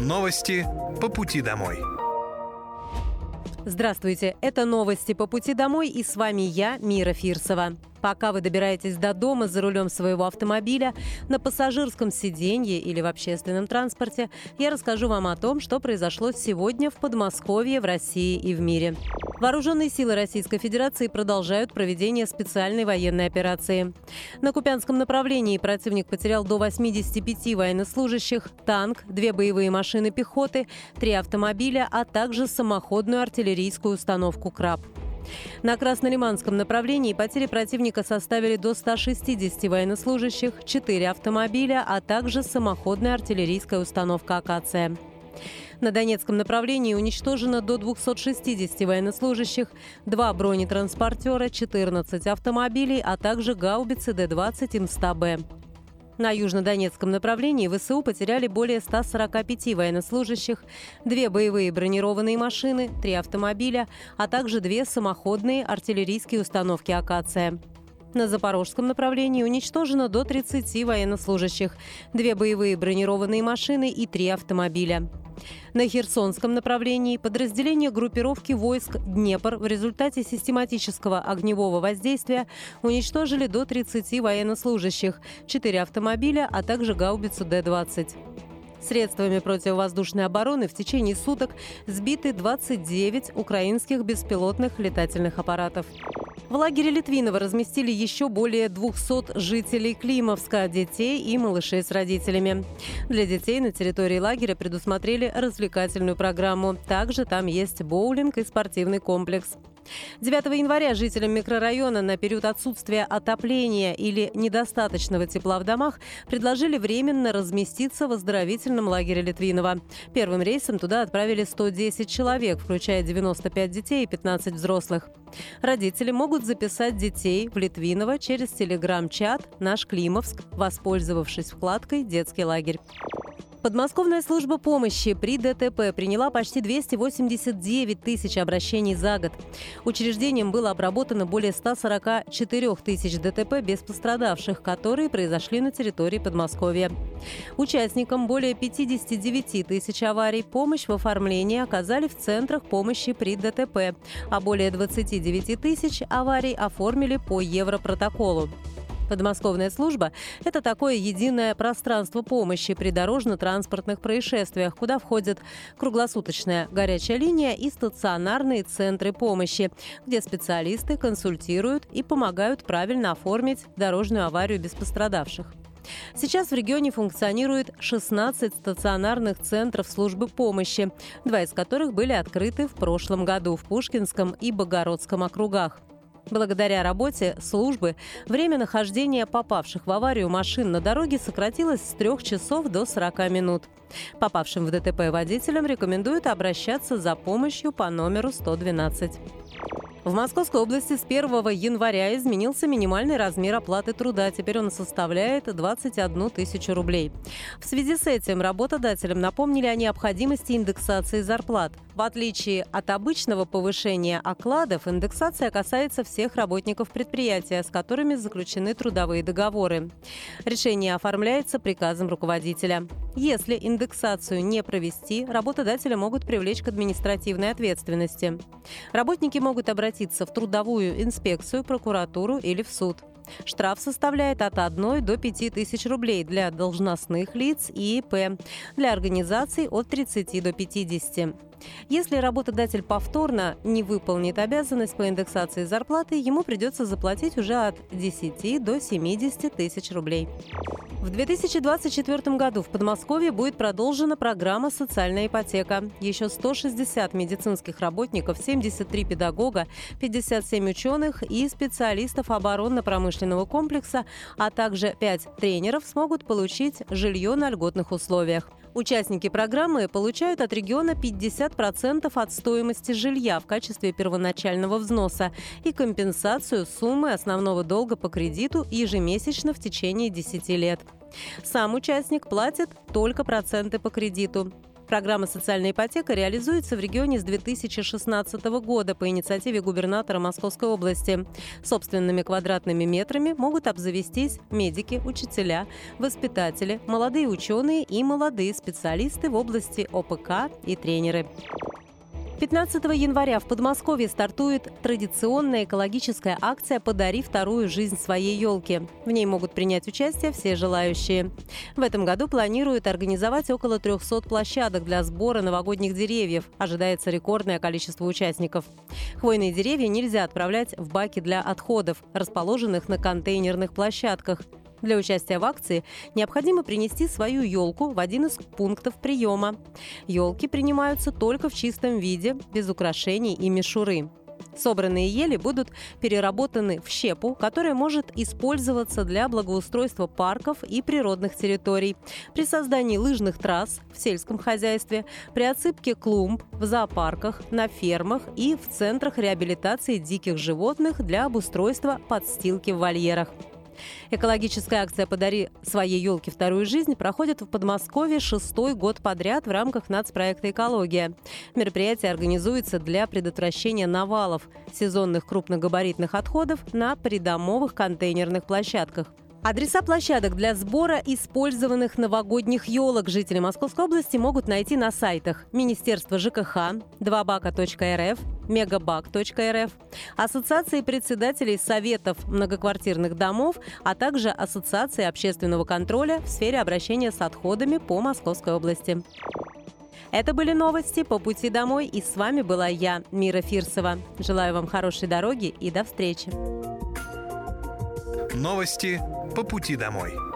Новости по пути домой. Здравствуйте, это новости по пути домой и с вами я, Мира Фирсова. Пока вы добираетесь до дома за рулем своего автомобиля, на пассажирском сиденье или в общественном транспорте, я расскажу вам о том, что произошло сегодня в Подмосковье, в России и в мире. Вооруженные силы Российской Федерации продолжают проведение специальной военной операции. На Купянском направлении противник потерял до 85 военнослужащих, танк, две боевые машины пехоты, три автомобиля, а также самоходную артиллерийскую установку «Краб». На Краснолиманском направлении потери противника составили до 160 военнослужащих, 4 автомобиля, а также самоходная артиллерийская установка «Акация». На Донецком направлении уничтожено до 260 военнослужащих, два бронетранспортера, 14 автомобилей, а также гаубицы Д-20 М100Б. На южнодонецком направлении ВСУ потеряли более 145 военнослужащих, две боевые бронированные машины, три автомобиля, а также две самоходные артиллерийские установки «Акация». На запорожском направлении уничтожено до 30 военнослужащих, две боевые бронированные машины и три автомобиля. На Херсонском направлении подразделения группировки войск «Днепр» в результате систематического огневого воздействия уничтожили до 30 военнослужащих, 4 автомобиля, а также гаубицу Д-20. Средствами противовоздушной обороны в течение суток сбиты 29 украинских беспилотных летательных аппаратов. В лагере Литвинова разместили еще более 200 жителей Климовска, детей и малышей с родителями. Для детей на территории лагеря предусмотрели развлекательную программу. Также там есть боулинг и спортивный комплекс. 9 января жителям микрорайона на период отсутствия отопления или недостаточного тепла в домах предложили временно разместиться в оздоровительном лагере Литвинова. Первым рейсом туда отправили 110 человек, включая 95 детей и 15 взрослых. Родители могут записать детей в Литвиново через телеграм-чат «Наш Климовск», воспользовавшись вкладкой «Детский лагерь». Подмосковная служба помощи при ДТП приняла почти 289 тысяч обращений за год. Учреждением было обработано более 144 тысяч ДТП без пострадавших, которые произошли на территории Подмосковья. Участникам более 59 тысяч аварий помощь в оформлении оказали в центрах помощи при ДТП, а более 29 тысяч аварий оформили по Европротоколу. Подмосковная служба – это такое единое пространство помощи при дорожно-транспортных происшествиях, куда входят круглосуточная горячая линия и стационарные центры помощи, где специалисты консультируют и помогают правильно оформить дорожную аварию без пострадавших. Сейчас в регионе функционирует 16 стационарных центров службы помощи, два из которых были открыты в прошлом году в Пушкинском и Богородском округах. Благодаря работе службы время нахождения попавших в аварию машин на дороге сократилось с 3 часов до 40 минут. Попавшим в ДТП водителям рекомендуют обращаться за помощью по номеру 112. В Московской области с 1 января изменился минимальный размер оплаты труда. Теперь он составляет 21 тысячу рублей. В связи с этим работодателям напомнили о необходимости индексации зарплат. В отличие от обычного повышения окладов, индексация касается всех работников предприятия, с которыми заключены трудовые договоры. Решение оформляется приказом руководителя. Если индексацию не провести, работодатели могут привлечь к административной ответственности. Работники могут обратиться обратиться в трудовую инспекцию, прокуратуру или в суд. Штраф составляет от 1 до 5 тысяч рублей для должностных лиц и ИП, для организаций от 30 до 50. Если работодатель повторно не выполнит обязанность по индексации зарплаты, ему придется заплатить уже от 10 до 70 тысяч рублей. В 2024 году в Подмосковье будет продолжена программа «Социальная ипотека». Еще 160 медицинских работников, 73 педагога, 57 ученых и специалистов оборонно-промышленного комплекса, а также 5 тренеров смогут получить жилье на льготных условиях. Участники программы получают от региона 50% от стоимости жилья в качестве первоначального взноса и компенсацию суммы основного долга по кредиту ежемесячно в течение 10 лет. Сам участник платит только проценты по кредиту. Программа «Социальная ипотека» реализуется в регионе с 2016 года по инициативе губернатора Московской области. Собственными квадратными метрами могут обзавестись медики, учителя, воспитатели, молодые ученые и молодые специалисты в области ОПК и тренеры. 15 января в Подмосковье стартует традиционная экологическая акция «Подари вторую жизнь своей елке». В ней могут принять участие все желающие. В этом году планируют организовать около 300 площадок для сбора новогодних деревьев. Ожидается рекордное количество участников. Хвойные деревья нельзя отправлять в баки для отходов, расположенных на контейнерных площадках. Для участия в акции необходимо принести свою елку в один из пунктов приема. Елки принимаются только в чистом виде, без украшений и мишуры. Собранные ели будут переработаны в щепу, которая может использоваться для благоустройства парков и природных территорий, при создании лыжных трасс в сельском хозяйстве, при отсыпке клумб в зоопарках, на фермах и в центрах реабилитации диких животных для обустройства подстилки в вольерах. Экологическая акция «Подари своей елке вторую жизнь» проходит в Подмосковье шестой год подряд в рамках нацпроекта «Экология». Мероприятие организуется для предотвращения навалов сезонных крупногабаритных отходов на придомовых контейнерных площадках. Адреса площадок для сбора использованных новогодних елок жители Московской области могут найти на сайтах Министерства ЖКХ, 2бака.рф, мегабак.рф, Ассоциации председателей Советов многоквартирных домов, а также Ассоциации общественного контроля в сфере обращения с отходами по Московской области. Это были новости по пути домой, и с вами была я, Мира Фирсова. Желаю вам хорошей дороги и до встречи. Новости по пути домой.